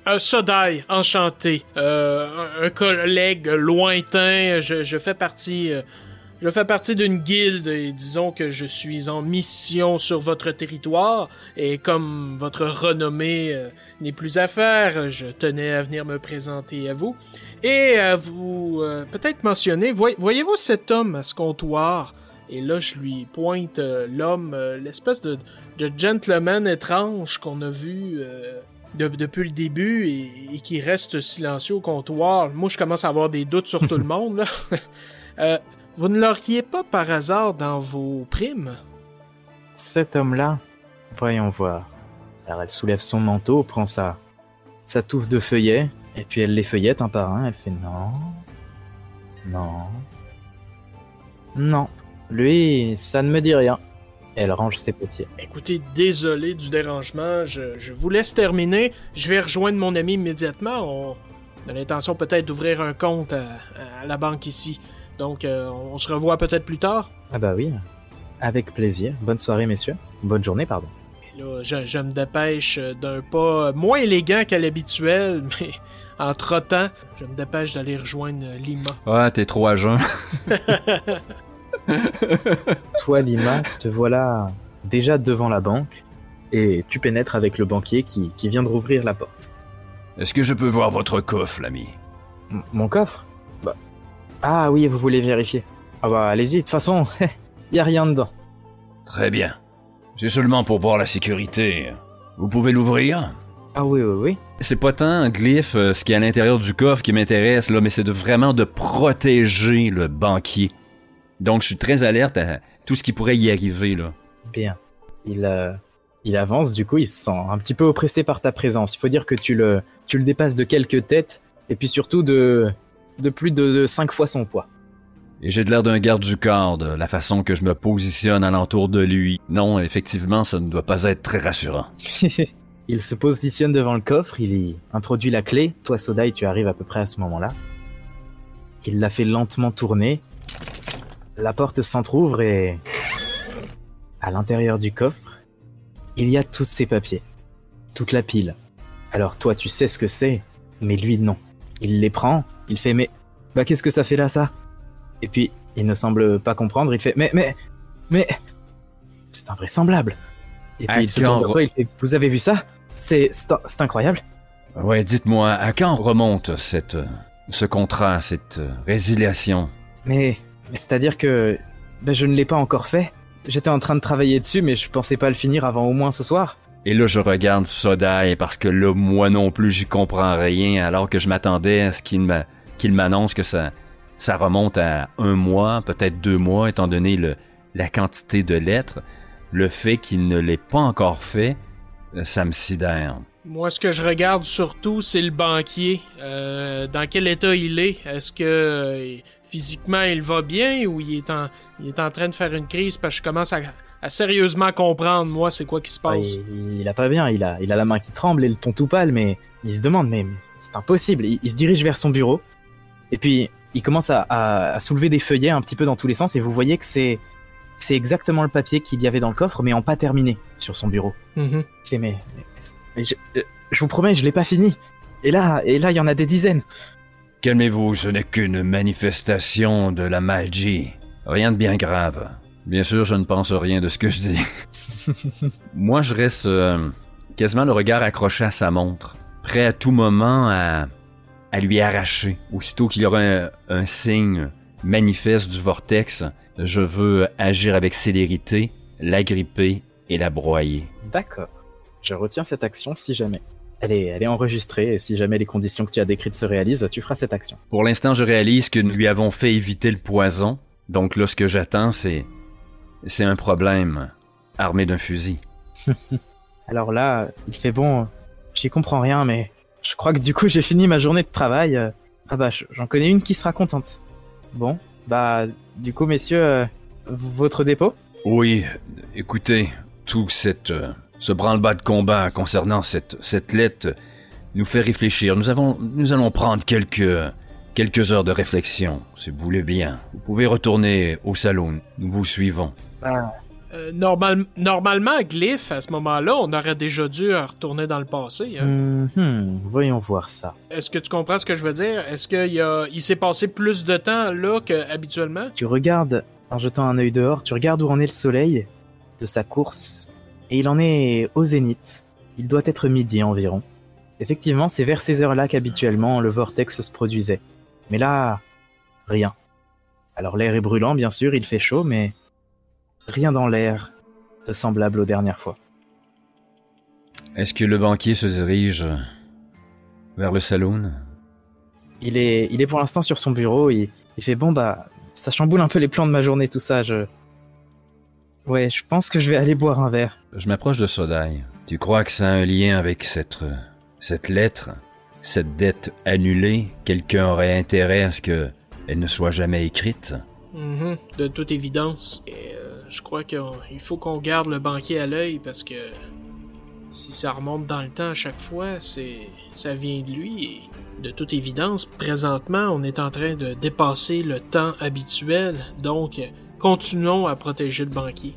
Un Sodai, enchanté. Euh, un- collègue lointain. Je, je fais partie. Je fais partie d'une guilde et disons que je suis en mission sur votre territoire et comme votre renommée euh, n'est plus à faire, je tenais à venir me présenter à vous et à vous euh, peut-être mentionner. voy- Voyez-vous cet homme à ce comptoir? Et là, je lui pointe euh, l'homme, l'espèce de, de gentleman étrange qu'on a vu de- depuis le début et, et qui reste silencieux au comptoir. Moi, je commence à avoir des doutes sur tout le monde. Là. Vous ne l'auriez pas par hasard dans vos primes? Cet homme-là Voyons voir. Alors elle soulève son manteau, prend sa, sa touffe de feuillets, et puis elle les feuillette un par un, elle fait non. Non. Non. Lui, ça ne me dit rien. Elle range ses papiers. Écoutez, désolé du dérangement, je, je vous laisse terminer. Je vais rejoindre mon ami immédiatement. On a l'intention peut-être d'ouvrir un compte à, à la banque ici. Donc, euh, on se revoit peut-être plus tard. Ah bah oui. Avec plaisir. Bonne soirée, messieurs. Bonne journée, pardon. Là, je, je me dépêche d'un pas moins élégant qu'à l'habituel, mais en trottant, je me dépêche d'aller rejoindre Lima. Ouais, t'es trop à jeun. Toi, Lima, te voilà déjà devant la banque, et tu pénètres avec le banquier qui, qui vient de rouvrir la porte. Est-ce que je peux voir votre coffre, l'ami? M- mon coffre? Ah oui, vous voulez vérifier. Ah bah allez-y, de toute façon, y a rien dedans. Très bien. C'est seulement pour voir la sécurité. Vous pouvez l'ouvrir? Ah oui, oui, oui. C'est pas tant glyphe, euh, ce qui est à l'intérieur du coffre qui m'intéresse, là, mais c'est de vraiment de protéger le banquier. Donc, je suis très alerte à tout ce qui pourrait y arriver, là. Bien. Il, euh, il avance, du coup, il se sent un petit peu oppressé par ta présence. Il faut dire que tu le, tu le dépasses de quelques têtes, et puis surtout de, de plus de, de cinq fois son poids. Et j'ai de l'air d'un garde du corps, de la façon que je me positionne alentour de lui. Non, effectivement, ça ne doit pas être très rassurant. il se positionne devant le coffre, il y introduit la clé. Toi, Sodai, tu arrives à peu près à ce moment-là. Il la fait lentement tourner. La porte s'entr'ouvre et... À l'intérieur du coffre, il y a tous ses papiers. Toute la pile. Alors toi, tu sais ce que c'est, mais lui, non. Il les prend, il fait mais... Bah qu'est-ce que ça fait là, ça? Et puis, il ne semble pas comprendre, il fait mais... Mais... Mais... C'est invraisemblable. Et puis Ah, il se tourne vers toi, il fait Vous avez vu ça? C'est c'est incroyable. Ouais, dites-moi, à quand remonte cette, ce contrat, cette résiliation? Mais, mais c'est-à-dire que ben, je ne l'ai pas encore fait. J'étais en train de travailler dessus, mais je pensais pas le finir avant au moins ce soir. Et là, je regarde Sodai parce que là, moi non plus, j'y comprends rien, alors que je m'attendais à ce qu'il m'a- qu'il m'annonce que ça, ça remonte à un mois, peut-être deux mois, étant donné le, la quantité de lettres. Le fait qu'il ne l'ait pas encore fait, euh, ça me sidère. Moi, ce que je regarde surtout, c'est le banquier. Euh, dans quel état il est? Est-ce que euh, physiquement il va bien ou il est en, il est en train de faire une crise? Parce que je commence à, à sérieusement comprendre, moi, c'est quoi qui se Ah, passe. il, il a pas bien, il a, il a la main qui tremble et le ton tout pâle, mais il se demande, mais, mais c'est impossible. Il, il se dirige vers son bureau, et puis il commence à, à- à soulever des feuillets un petit peu dans tous les sens, et vous voyez que c'est, c'est exactement le papier qu'il y avait dans le coffre, mais en pas terminé sur son bureau. Mhm. Il fait, mais, mais, mais je, euh, je vous promets, je l'ai pas fini. Et là, et là, il y en a des dizaines. Calmez-vous, ce n'est qu'une manifestation de la magie. Rien de bien grave. Bien sûr, je ne pense rien de ce que je dis. Moi, je reste euh, quasiment le regard accroché à sa montre. prêt à tout moment à, à lui arracher. Aussitôt qu'il y aura un, un signe manifeste du vortex, je veux agir avec célérité, l'agripper et la broyer. D'accord. Je retiens cette action si jamais. Elle est, elle est enregistrée et si jamais les conditions que tu as décrites se réalisent, tu feras cette action. Pour l'instant, je réalise que nous lui avons fait éviter le poison. Donc là, ce que j'attends, c'est... C'est un problème armé d'un fusil. Alors là, il fait bon, j'y comprends rien, mais je crois que du coup j'ai fini ma journée de travail. Euh, Ah bah, je- j'en connais une qui sera contente. Bon, bah, du coup, messieurs, euh, votre dépôt? Oui, écoutez, tout cette, euh, ce branle-bas de combat concernant cette, cette lettre nous fait réfléchir. Nous, avons, nous allons prendre quelques, quelques heures de réflexion, si vous voulez bien. Vous pouvez retourner au salon. Nous vous suivons. Bah, Euh, normal- normalement, Glyph, à ce moment-là, on aurait déjà dû retourner dans le passé. hein. hum, hum, voyons voir ça. Est-ce que tu comprends ce que je veux dire? Est-ce qu'il a... il s'est passé plus de temps là qu'habituellement? Tu regardes, en jetant un œil dehors, tu regardes où en est le soleil de sa course, et il en est au zénith. Il doit être midi environ. Effectivement, c'est vers ces heures-là qu'habituellement le vortex se produisait. Mais là, rien. Alors l'air est brûlant, bien sûr, il fait chaud, mais rien dans l'air de semblable aux dernières fois. Est-ce que le banquier se dirige vers le saloon? Il est, il est pour l'instant sur son bureau, il, il fait bon bah, ça chamboule un peu les plans de ma journée, tout ça, je... Ouais, je pense que je vais aller boire un verre. Je m'approche de Sodai. Tu crois que ça a un lien avec cette, cette lettre, cette dette annulée? Quelqu'un aurait intérêt à ce que elle ne soit jamais écrite? Mhm, de toute évidence. Et, euh, je crois qu'il faut qu'on garde le banquier à l'œil parce que si ça remonte dans le temps à chaque fois, c'est ça vient de lui. Et de toute évidence, présentement, on est en train de dépasser le temps habituel. Donc, continuons à protéger le banquier.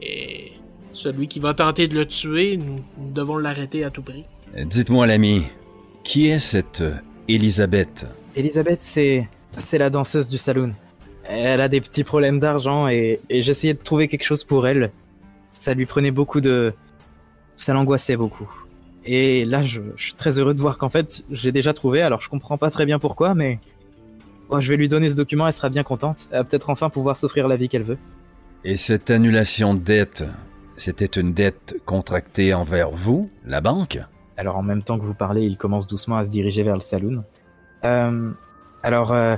Et celui qui va tenter de le tuer, nous, nous devons l'arrêter à tout prix. Dites-moi, l'ami, qui est cette Elisabeth? Elisabeth, c'est c'est la danseuse du saloon. Elle a des petits problèmes d'argent et, et j'essayais de trouver quelque chose pour elle. Ça lui prenait beaucoup de... Ça l'angoissait beaucoup. Et là, je, je suis très heureux de voir qu'en fait, j'ai déjà trouvé, alors je comprends pas très bien pourquoi, mais... Oh, je vais lui donner ce document, elle sera bien contente. Elle va peut-être enfin pouvoir s'offrir la vie qu'elle veut. Et cette annulation de dette, c'était une dette contractée envers vous, la banque? Alors en même temps que vous parlez, il commence doucement à se diriger vers le saloon. Euh, alors, euh,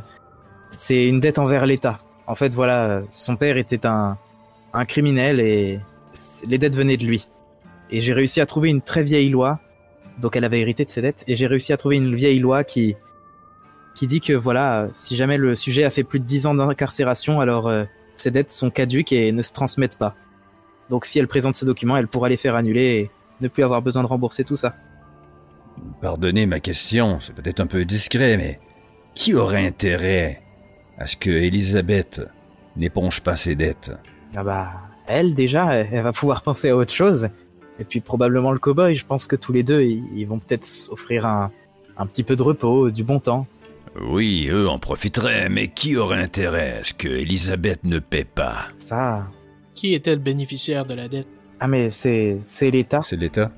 c'est une dette envers l'État. En fait, voilà, son père était un, un criminel et les dettes venaient de lui. Et j'ai réussi à trouver une très vieille loi, donc elle avait hérité de ses dettes, et j'ai réussi à trouver une vieille loi qui qui dit que voilà, si jamais le sujet a fait plus de 10 ans d'incarcération, alors euh, ses dettes sont caduques et ne se transmettent pas. Donc si elle présente ce document, elle pourra les faire annuler et ne plus avoir besoin de rembourser tout ça. Pardonnez ma question, c'est peut-être un peu discret, mais qui aurait intérêt à ce que Elisabeth n'éponge pas ses dettes Ah bah, elle déjà, elle, va pouvoir penser à autre chose. Et puis probablement le cowboy, je pense que tous les deux, ils, ils vont peut-être s'offrir un, un petit peu de repos, du bon temps. Oui, eux en profiteraient, mais qui aurait intérêt à ce que Elisabeth ne paie pas? Ça... Qui était le bénéficiaire de la dette? Ah mais c'est c'est l'État, C'est l'État?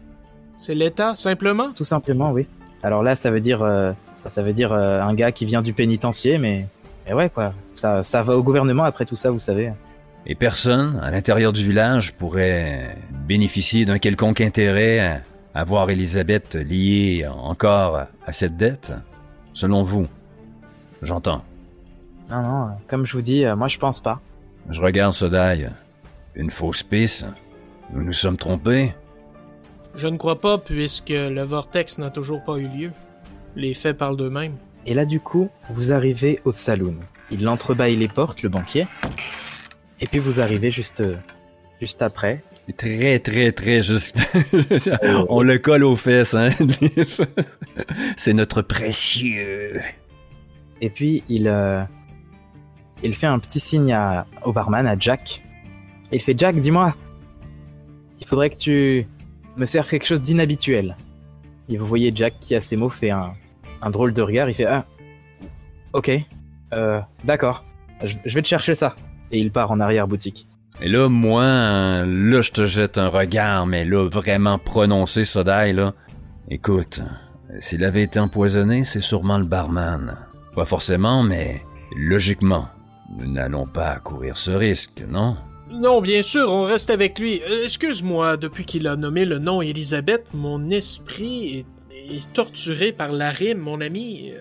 C'est l'État, simplement? tout simplement, oui. Alors là, ça veut dire, euh, ça veut dire euh, un gars qui vient du pénitencier, mais, mais ouais quoi, ça, ça va au gouvernement après tout ça, vous savez. Et personne, à l'intérieur du village, pourrait bénéficier d'un quelconque intérêt à, voir Elisabeth liée encore à cette dette Selon vous? J'entends. Non non, comme je vous dis, euh, moi je pense pas. Je regarde Sodai. Une fausse piste Nous nous sommes trompés Je ne crois pas, puisque le vortex n'a toujours pas eu lieu. Les faits parlent d'eux-mêmes. Et là, du coup, vous arrivez au saloon. Il entrebâille les portes, le banquier. Et puis vous arrivez juste, euh, juste après. Très, très, très juste. On le colle aux fesses, hein. C'est notre précieux. Et puis il, euh, il fait un petit signe à, au barman, à Jack. Il fait Jack, dis-moi, il faudrait que tu me serves quelque chose d'inhabituel. Et vous voyez Jack qui, à ces mots, fait un, un drôle de regard. Il fait Ah, ok, euh, d'accord, je, je vais te chercher ça. Et il part en arrière-boutique. Et là, moi, là, je te jette un regard, mais là, vraiment prononcé, Sodai, là. Écoute, S'il avait été empoisonné, c'est sûrement le barman. Pas forcément, mais logiquement. Nous n'allons pas courir ce risque, non? Non, bien sûr, on reste avec lui. Euh, Excuse-moi, depuis qu'il a nommé le nom Elisabeth, mon esprit est, est torturé par la rime, mon ami. Euh,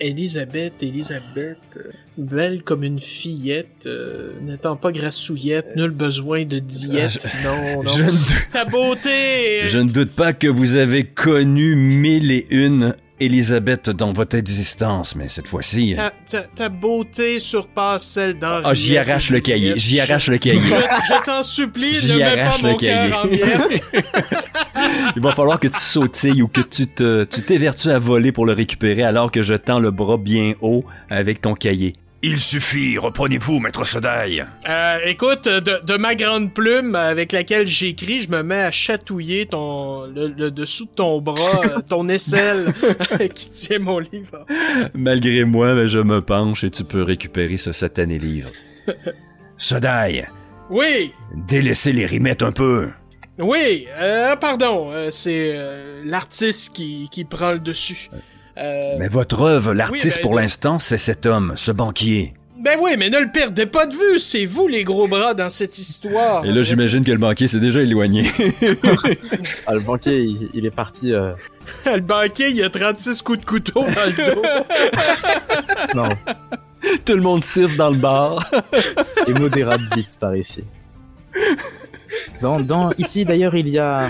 Elisabeth, Elisabeth, euh, belle comme une fillette, euh, n'étant pas grassouillette, nul besoin de diète. non, non. Je ne, Ta beauté! je ne doute pas que vous avez connu mille et une Elisabeth dans votre existence, mais cette fois-ci... Ta, ta- ta beauté surpasse celle d'Henriette. Ah, j'y arrache le cahier, j'y arrache le cahier. Je, je t'en supplie, J'y ne mets pas arrache mon le cahier. cœur en. Il va falloir que tu sautilles ou que tu te, tu t'évertues à voler pour le récupérer alors que je tends le bras bien haut avec ton cahier. Il suffit, reprenez-vous, maître Sodaille. Euh, écoute, de, de ma grande plume avec laquelle j'écris, je me mets à chatouiller ton le, le dessous de ton bras, euh, ton aisselle qui tient mon livre. Malgré moi, ben, je me penche et tu peux récupérer ce satané livre. Sodaille, Oui, délaissez les rimettes un peu. oui, euh, pardon, euh, c'est euh, l'artiste qui, qui prend le dessus. Euh, Mais votre œuvre, l'artiste ben, pour l'instant, c'est cet homme, ce banquier. Ben oui, mais ne le perdez pas de vue, c'est vous les gros bras dans cette histoire. Et là, j'imagine que le banquier s'est déjà éloigné. Ah, le banquier, il, il est parti. euh, le banquier, il a 36 coups de couteau dans le dos. non, Tout le monde siffle dans le bar. immodérable vite par ici. Dans, dans, ici d'ailleurs, il y a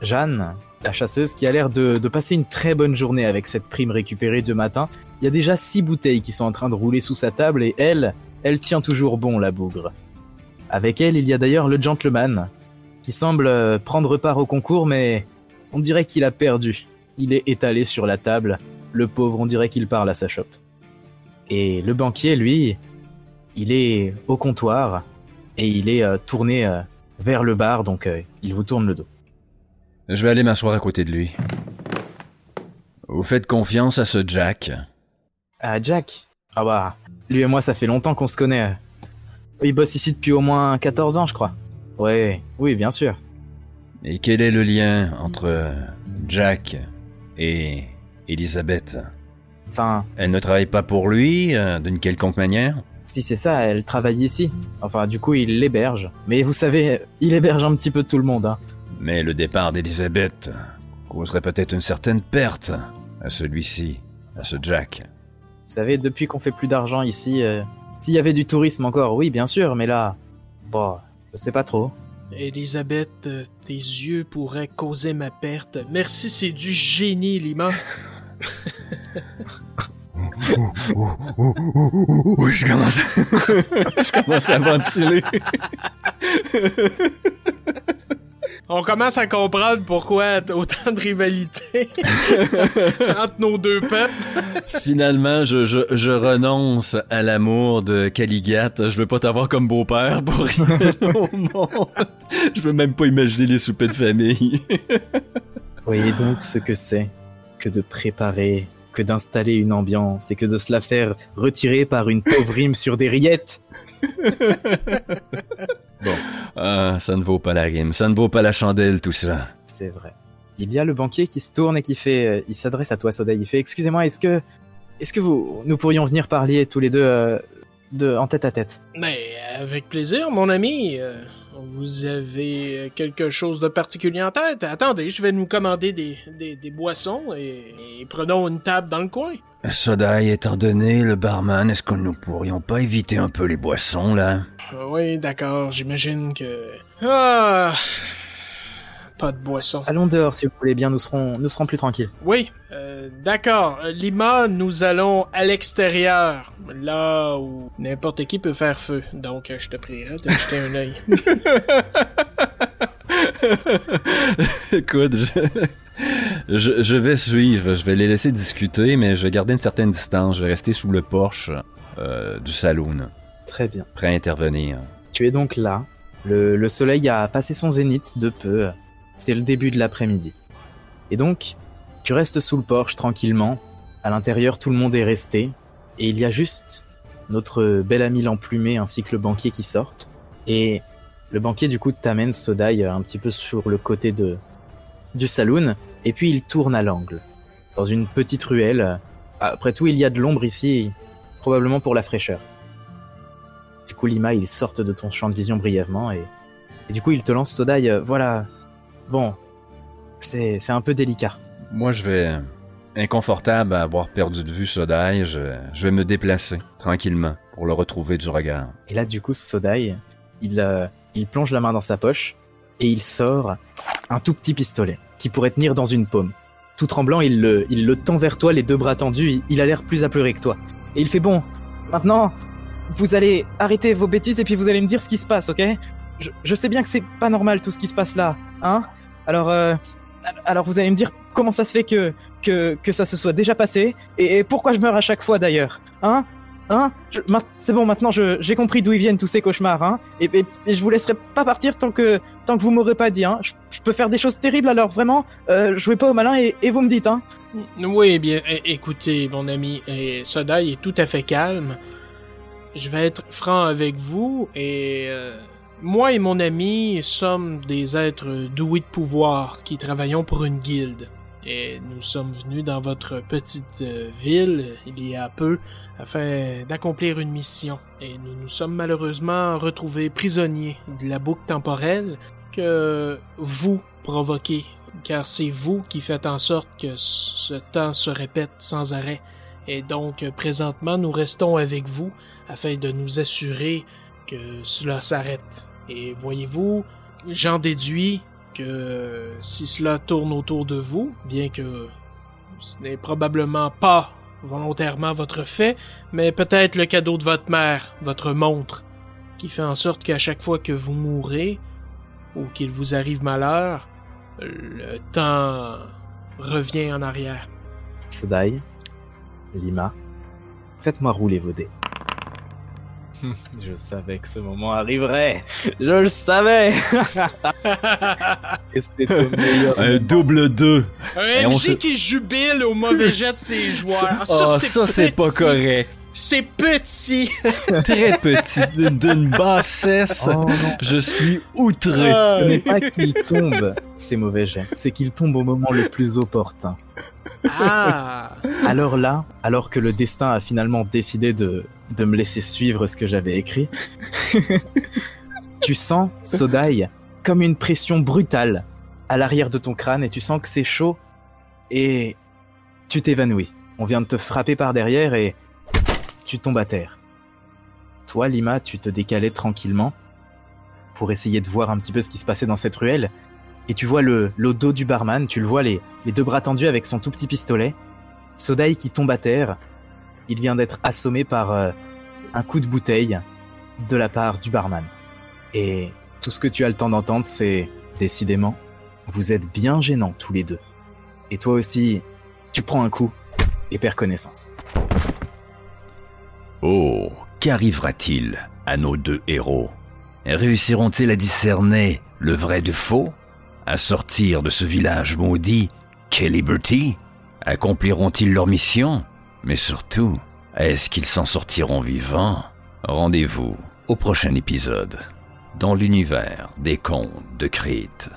Jeanne, la chasseuse, qui a l'air de, passer une très bonne journée avec cette prime récupérée de matin. Il y a déjà six bouteilles qui sont en train de rouler sous sa table et elle, elle tient toujours bon la bougre. Avec elle, il y a d'ailleurs le gentleman, qui semble euh, prendre part au concours, mais on dirait qu'il a perdu. Il est étalé sur la table. Le pauvre, on dirait qu'il parle à sa chope. Et le banquier, lui, il est au comptoir et il est euh, tourné euh, vers le bar, donc il vous tourne le dos. Je vais aller m'asseoir à côté de lui. Vous faites confiance à ce Jack? Ah, Jack? Ah bah, lui et moi, ça fait longtemps qu'on se connaît. Il bosse ici depuis au moins 14 ans, je crois. Ouais, oui, bien sûr. Et quel est le lien entre Jack et Elisabeth? Enfin, Elle ne travaille pas pour lui, euh, d'une quelconque manière? si c'est ça, elle travaille ici. Enfin, du coup, il l'héberge. Mais vous savez, il héberge un petit peu tout le monde, hein. Mais le départ d'Elisabeth causerait peut-être une certaine perte à celui-ci, à ce Jack. Vous savez, depuis qu'on fait plus d'argent ici, euh, s'il y avait du tourisme encore, oui, bien sûr, mais là, bon, je sais pas trop. Elisabeth, euh, tes yeux pourraient causer ma perte. Merci, c'est du génie, Lima. Oui, je commence. je commence à ventiler. On commence à comprendre pourquoi autant de rivalité entre nos deux peuples. Finalement, je, je, je renonce à l'amour de Caligat. Je veux pas t'avoir comme beau-père pour rien au monde. Je veux même pas imaginer les soupers de famille. Voyez donc ce que c'est que de préparer, que d'installer une ambiance et que de se la faire retirer par une pauvre rime sur des rillettes. Ah, ça ne vaut pas la rime, ça ne vaut pas la chandelle, tout ça. C'est vrai. Il y a le banquier qui se tourne et qui fait, euh, il s'adresse à toi, Soda. Il fait, excusez-moi, est-ce que, est-ce que vous, nous pourrions venir parler tous les deux, euh, de, en tête à tête? Mais avec plaisir, mon ami. Euh, vous avez quelque chose de particulier en tête? Attendez, je vais nous commander des, des, des boissons et, et prenons une table dans le coin. Sodaï étant donné le barman, est-ce que nous pourrions pas éviter un peu les boissons, là? Ah Oui, d'accord, j'imagine que... Ah... Pas de boisson. Allons dehors, si vous voulez bien, nous serons, nous serons plus tranquilles. Oui, euh, d'accord. Euh, Lima, nous allons à l'extérieur, là où n'importe qui peut faire feu. Donc, euh, je te prierai de jeter un œil. Écoute, je, je, je vais suivre, je vais les laisser discuter, mais je vais garder une certaine distance. Je vais rester sous le porche euh, du saloon, Très bien. prêt à intervenir. Tu es donc là. Le, le soleil a passé son zénith de peu. C'est le début de l'après-midi. Et donc, tu restes sous le porche tranquillement. À l'intérieur, tout le monde est resté. Et il y a juste notre bel ami l'emplumé ainsi que le banquier qui sortent. Et le banquier, du coup, t'amène Sodai un petit peu sur le côté de, du saloon. Et puis il tourne à l'angle, dans une petite ruelle. Après tout, il y a de l'ombre ici, probablement pour la fraîcheur. Du coup, Lima, il sort de ton champ de vision brièvement et, et du coup, il te lance Sodai. euh, voilà. Bon, c'est c'est un peu délicat. Moi, je vais, inconfortable à avoir perdu de vue Sodai, je, je vais me déplacer tranquillement pour le retrouver du regard. Et là, du coup, Sodai, il, euh, il plonge la main dans sa poche et il sort un tout petit pistolet qui pourrait tenir dans une paume. Tout tremblant, il le, il le tend vers toi, les deux bras tendus. Il, a l'air plus apeuré que toi. Et il fait bon. Maintenant, vous allez arrêter vos bêtises et puis vous allez me dire ce qui se passe, ok? Je, sais bien que c'est pas normal tout ce qui se passe là, hein? Alors, euh, alors vous allez me dire comment ça se fait que que, que ça se soit déjà passé et pourquoi je meurs à chaque fois d'ailleurs, hein? Hein C'est bon, maintenant j'ai compris d'où viennent tous ces cauchemars, hein et, je vous laisserai pas partir tant que tant que vous m'aurez pas dit, hein je, peux faire des choses terribles alors vraiment, euh, jouez pas au malin et, vous me dites, hein Oui, bien, é- écoutez, mon ami, et est tout à fait calme. Je vais être franc avec vous, et euh, moi et mon ami sommes des êtres doués de pouvoir qui travaillons pour une guilde. Et nous sommes venus dans votre petite euh, ville il y a peu afin d'accomplir une mission. Et nous nous sommes malheureusement retrouvés prisonniers de la boucle temporelle que vous provoquez car c'est vous qui faites en sorte que ce temps se répète sans arrêt. Et donc, présentement, nous restons avec vous afin de nous assurer que cela s'arrête. Et voyez-vous, j'en déduis si cela tourne autour de vous, bien que ce n'est probablement pas volontairement votre fait, mais peut-être le cadeau de votre mère, votre montre, qui fait en sorte qu'à chaque fois que vous mourrez, ou qu'il vous arrive malheur, le temps revient en arrière. Sodai, Lima, faites-moi rouler vos dés. je savais que ce moment arriverait. Je le savais. Et c'est au meilleur. Un double 2. Un MJ se- qui jubile au mauvais jet de ses joueurs. Ah, oh, ça, c'est pas correct. C'est petit. Très petit, d'une- d'une bassesse. Oh. Je suis outré. Ah. Ce n'est pas qu'il tombe, ces mauvais jets, c'est qu'il tombe au moment le plus opportun. Ah. Alors là, alors que le destin a finalement décidé de, de me laisser suivre ce que j'avais écrit, tu sens, Sodai, comme une pression brutale à l'arrière de ton crâne et tu sens que c'est chaud et tu t'évanouis. On vient de te frapper par derrière et tu tombes à terre. Toi, Lima, tu te décalais tranquillement pour essayer de voir un petit peu ce qui se passait dans cette ruelle et tu vois le, dos du barman, tu le vois les, les deux bras tendus avec son tout petit pistolet. Sodai qui tombe à terre. Il vient d'être assommé par euh, un coup de bouteille de la part du barman. Et tout ce que tu as le temps d'entendre, c'est décidément, vous êtes bien gênants tous les deux. Et toi aussi, tu prends un coup et perds connaissance. Oh, qu'arrivera-t-il à nos deux héros? Réussiront-ils à discerner le vrai du faux? À sortir de ce village maudit qu'est Liberty? Accompliront-ils leur mission? Mais surtout, est-ce qu'ils s'en sortiront vivants? Rendez-vous au prochain épisode dans l'univers des contes de Crete.